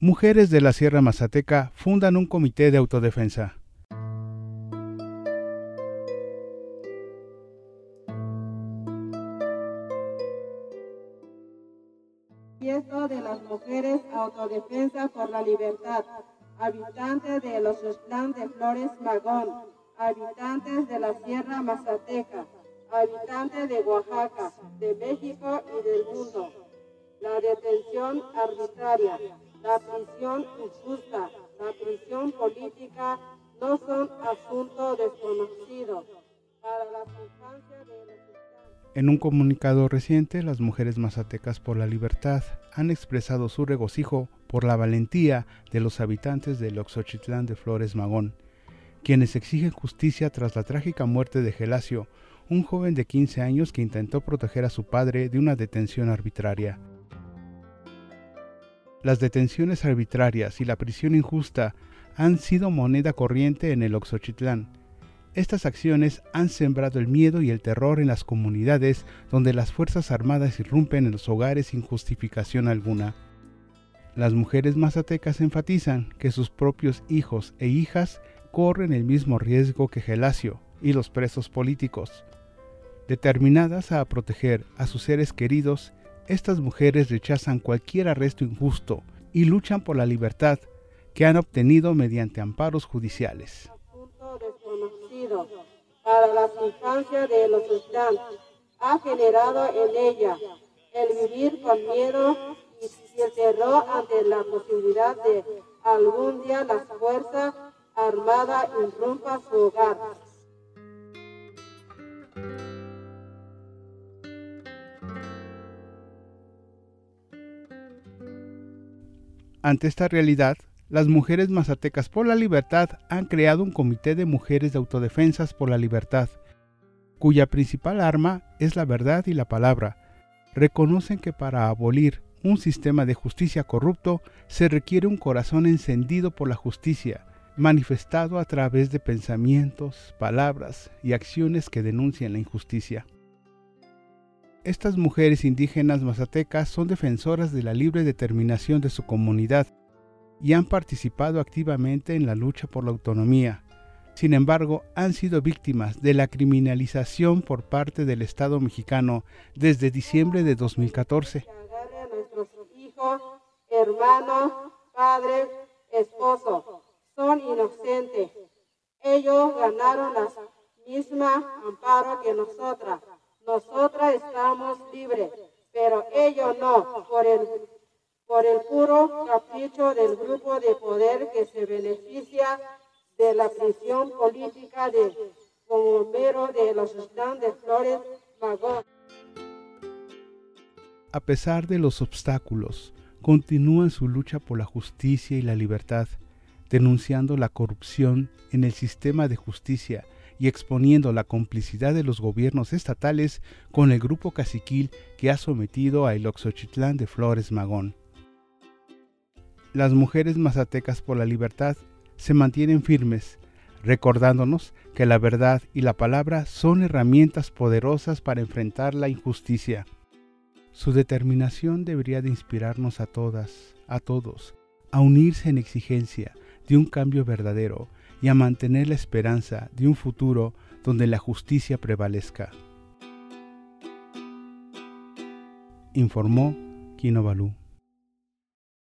mujeres de la Sierra Mazateca fundan un comité de autodefensa. Manifiesto de las mujeres autodefensa por la libertad, habitantes de los Estlán de Flores Magón, habitantes de la Sierra Mazateca, habitantes de Oaxaca, de México y del mundo. La detención arbitraria, la prisión injusta, la prisión política no son asuntos desconocidos para las infancias de los en un comunicado reciente, las mujeres mazatecas por la libertad han expresado su regocijo por la valentía de los habitantes del Oxochitlán de Flores Magón, quienes exigen justicia tras la trágica muerte de Gelasio, un joven de 15 años que intentó proteger a su padre de una detención arbitraria. Las detenciones arbitrarias y la prisión injusta han sido moneda corriente en el Oxochitlán, estas acciones han sembrado el miedo y el terror en las comunidades donde las Fuerzas Armadas irrumpen en los hogares sin justificación alguna. Las mujeres mazatecas enfatizan que sus propios hijos e hijas corren el mismo riesgo que Gelasio y los presos políticos. Determinadas a proteger a sus seres queridos, estas mujeres rechazan cualquier arresto injusto y luchan por la libertad que han obtenido mediante amparos judiciales para las infancias de los estudiantes ha generado en ella el vivir con miedo y el terror ante la posibilidad de algún día las fuerzas armadas irrumpan su hogar. Ante esta realidad, las mujeres mazatecas por la libertad han creado un comité de mujeres de autodefensas por la libertad, cuya principal arma es la verdad y la palabra. Reconocen que para abolir un sistema de justicia corrupto se requiere un corazón encendido por la justicia, manifestado a través de pensamientos, palabras y acciones que denuncian la injusticia. Estas mujeres indígenas mazatecas son defensoras de la libre determinación de su comunidad y han participado activamente en la lucha por la autonomía. Sin embargo, han sido víctimas de la criminalización por parte del Estado mexicano desde diciembre de 2014. Nuestros hijos, hermanos, padres, esposos son inocentes. Ellos ganaron la misma amparo que nosotras. Nosotras estamos libres, pero ellos no, por el por el puro capricho del grupo de poder que se beneficia de la prisión política de bombero de los de Flores Magón. A pesar de los obstáculos, continúan su lucha por la justicia y la libertad, denunciando la corrupción en el sistema de justicia y exponiendo la complicidad de los gobiernos estatales con el grupo caciquil que ha sometido a el Oxochitlán de Flores Magón las mujeres mazatecas por la libertad se mantienen firmes, recordándonos que la verdad y la palabra son herramientas poderosas para enfrentar la injusticia. Su determinación debería de inspirarnos a todas, a todos, a unirse en exigencia de un cambio verdadero y a mantener la esperanza de un futuro donde la justicia prevalezca. Informó Kino Balú.